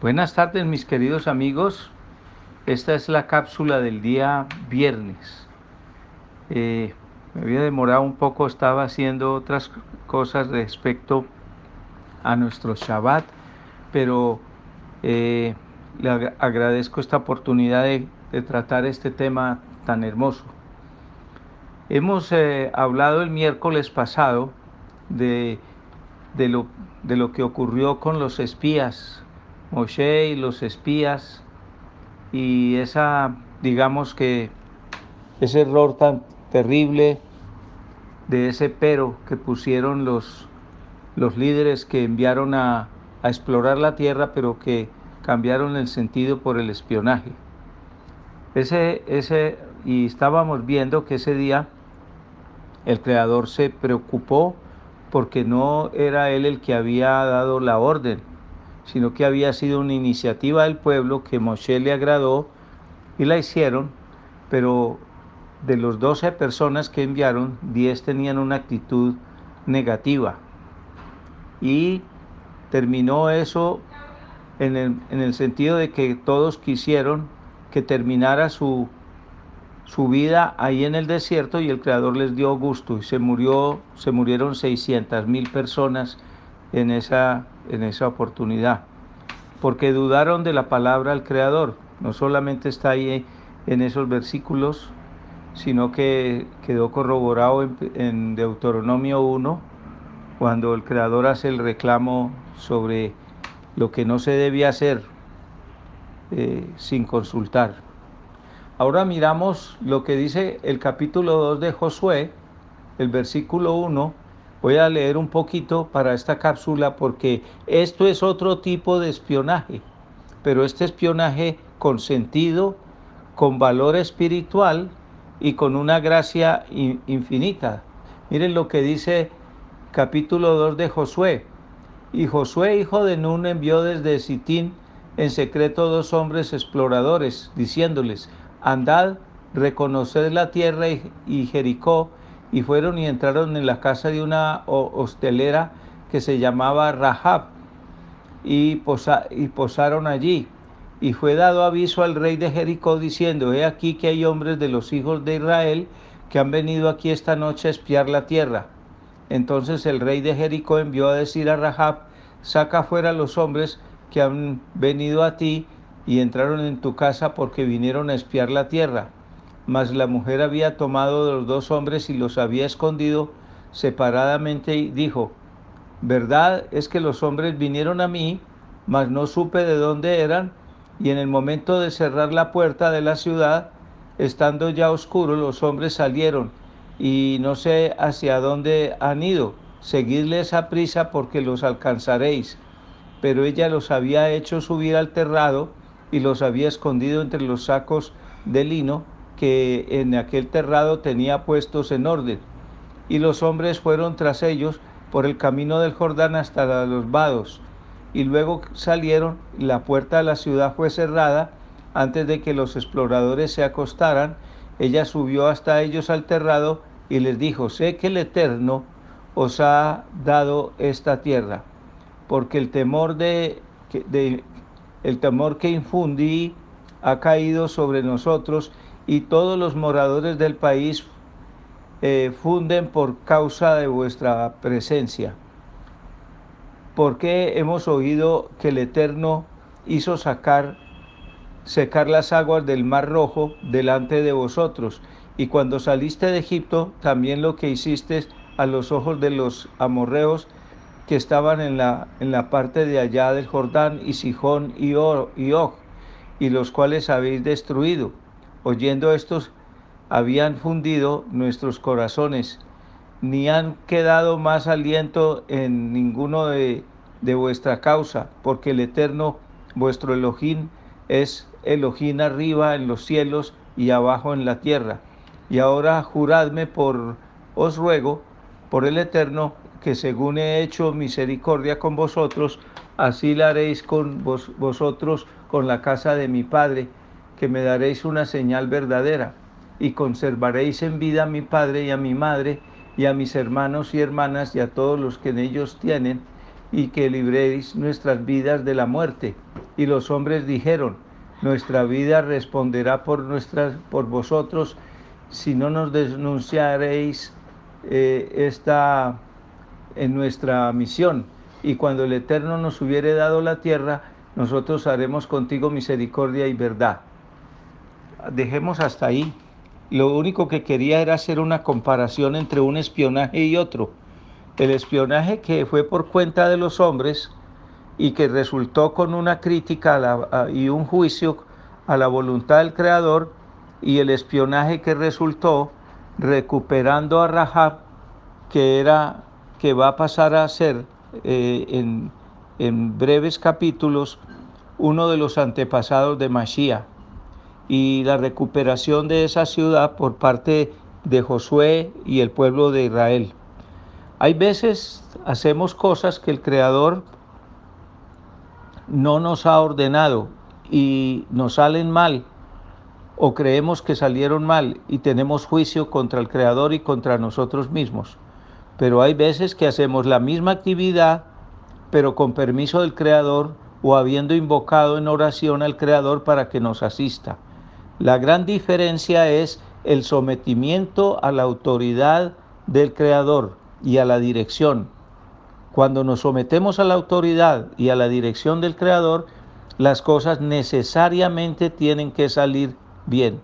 Buenas tardes mis queridos amigos. Esta es la cápsula del día viernes. Eh, me había demorado un poco, estaba haciendo otras cosas respecto a nuestro Shabbat, pero eh, le agradezco esta oportunidad de, tratar este tema tan hermoso. Hemos eh, hablado el miércoles pasado de, lo que ocurrió con los espías Moshe y los espías y esa, digamos que, ese error tan terrible de ese pero que pusieron los, los líderes que enviaron a, a explorar la tierra, pero que cambiaron el sentido por el espionaje. Ese, ese, y estábamos viendo que ese día el creador se preocupó porque no era él el que había dado la orden, sino que había sido una iniciativa del pueblo que Moshe le agradó y la hicieron, pero de los 12 personas que enviaron, 10 tenían una actitud negativa. Y terminó eso en el, en el sentido de que todos quisieron que terminara su, su vida ahí en el desierto y el Creador les dio gusto y se murió, se murieron 600 mil personas en esa, en esa oportunidad, porque dudaron de la palabra al Creador. No solamente está ahí en esos versículos, sino que quedó corroborado en, Deuteronomio 1, cuando el Creador hace el reclamo sobre lo que no se debía hacer eh, sin consultar. Ahora miramos lo que dice el capítulo 2 de Josué, el versículo 1, Voy a leer un poquito para esta cápsula porque esto es otro tipo de espionaje, pero este espionaje con sentido, con valor espiritual y con una gracia infinita. Miren lo que dice capítulo 2 de Josué. Y Josué, hijo de Nun, envió desde Sitín en secreto dos hombres exploradores, diciéndoles, andad, reconoced la tierra y Jericó, y fueron y entraron en la casa de una hostelera que se llamaba Rahab y, y posaron allí. Y fue dado aviso al rey de Jericó diciendo, he aquí que hay hombres de los hijos de Israel que han venido aquí esta noche a espiar la tierra. Entonces el rey de Jericó envió a decir a Rahab, saca fuera los hombres que han venido a ti y entraron en tu casa porque vinieron a espiar la tierra. Mas la mujer había tomado de los dos hombres y los había escondido separadamente y dijo, verdad es que los hombres vinieron a mí, mas no supe de dónde eran, y en el momento de cerrar la puerta de la ciudad, estando ya oscuro, los hombres salieron, y no sé hacia dónde han ido. Seguidles a prisa porque los alcanzaréis. Pero ella los había hecho subir al terrado y los había escondido entre los sacos de lino que en aquel terrado tenía puestos en orden. Y los hombres fueron tras ellos por el camino del Jordán hasta los vados. Y luego salieron, la puerta de la ciudad fue cerrada antes de que los exploradores se acostaran. Ella subió hasta ellos al terrado y les dijo, sé que el Eterno os ha dado esta tierra, porque el temor de, de el temor que infundí ha caído sobre nosotros y todos los moradores del país eh, funden por causa de vuestra presencia. Porque hemos oído que el Eterno hizo sacar, secar las aguas del Mar Rojo delante de vosotros? Y cuando saliste de Egipto, también lo que hiciste a los ojos de los amorreos que estaban en la, en la parte de allá del Jordán, y Sijón y, y Og, y los cuales habéis destruido Oyendo estos, habían fundido nuestros corazones, ni han quedado más aliento en ninguno de, vuestra causa, porque el Eterno, vuestro Elohim, es Elohim arriba en los cielos y abajo en la tierra. Y ahora juradme por, os ruego, por el Eterno, que según he hecho misericordia con vosotros, así la haréis con vosotros con la casa de mi Padre, que me daréis una señal verdadera y conservaréis en vida a mi padre y a mi madre y a mis hermanos y hermanas y a todos los que en ellos tienen, y que libréis nuestras vidas de la muerte. Y los hombres dijeron, nuestra vida responderá por, nuestras, por vosotros si no nos denunciaréis eh, esta en nuestra misión. Y cuando el Eterno nos hubiere dado la tierra, nosotros haremos contigo misericordia y verdad. Dejemos hasta ahí. Lo único que quería era hacer una comparación entre un espionaje y otro. El espionaje que fue por cuenta de los hombres y que resultó con una crítica y un juicio a la voluntad del Creador y el espionaje que resultó recuperando a Rahab, que era que va a pasar a ser eh, en, en, breves capítulos uno de los antepasados de Mashiach y la recuperación de esa ciudad por parte de Josué y el pueblo de Israel. Hay veces hacemos cosas que el Creador no nos ha ordenado y nos salen mal o creemos que salieron mal y tenemos juicio contra el Creador y contra nosotros mismos. Pero hay veces que hacemos la misma actividad, pero con permiso del Creador o habiendo invocado en oración al Creador para que nos asista. La gran diferencia es el sometimiento a la autoridad del Creador y a la dirección. Cuando nos sometemos a la autoridad y a la dirección del Creador, las cosas necesariamente tienen que salir bien.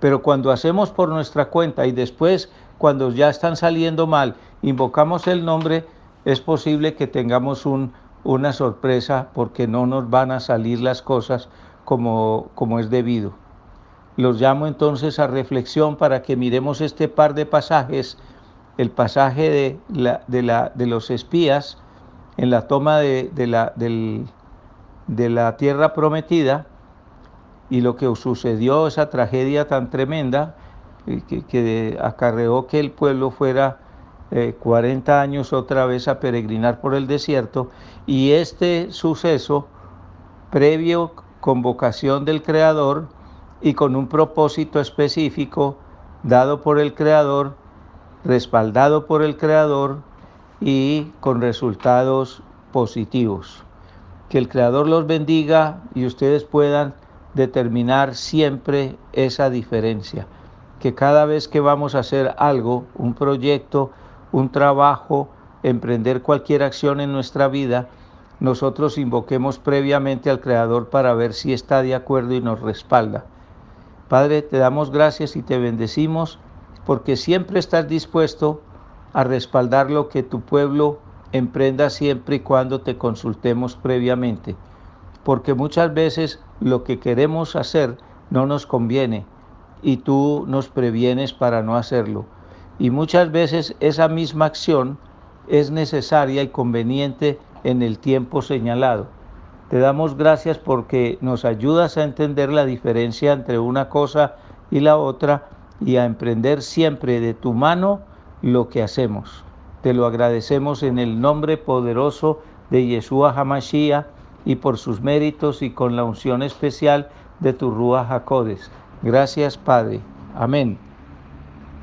Pero cuando hacemos por nuestra cuenta y después, cuando ya están saliendo mal, invocamos el nombre, es posible que tengamos un, una sorpresa porque no nos van a salir las cosas como, como es debido. Los llamo entonces a reflexión para que miremos este par de pasajes, el pasaje de, la, de, la, de los espías en la toma de, la, del, de la tierra prometida y lo que sucedió, esa tragedia tan tremenda eh, que, acarreó que el pueblo fuera 40 eh, años otra vez a peregrinar por el desierto. Y este suceso previo convocación del Creador y con un propósito específico dado por el Creador, respaldado por el Creador y con resultados positivos. Que el Creador los bendiga y ustedes puedan determinar siempre esa diferencia. Que cada vez que vamos a hacer algo, un proyecto, un trabajo, emprender cualquier acción en nuestra vida, nosotros invoquemos previamente al Creador para ver si está de acuerdo y nos respalda. Padre, te damos gracias y te bendecimos porque siempre estás dispuesto a respaldar lo que tu pueblo emprenda siempre y cuando te consultemos previamente. Porque muchas veces lo que queremos hacer no nos conviene y tú nos previenes para no hacerlo. Y muchas veces esa misma acción es necesaria y conveniente en el tiempo señalado. Te damos gracias porque nos ayudas a entender la diferencia entre una cosa y la otra y a emprender siempre de tu mano lo que hacemos. Te lo agradecemos en el nombre poderoso de Yeshua Hamashiach y por sus méritos y con la unción especial de tu Rúa Jacodes. Gracias, Padre. Amén.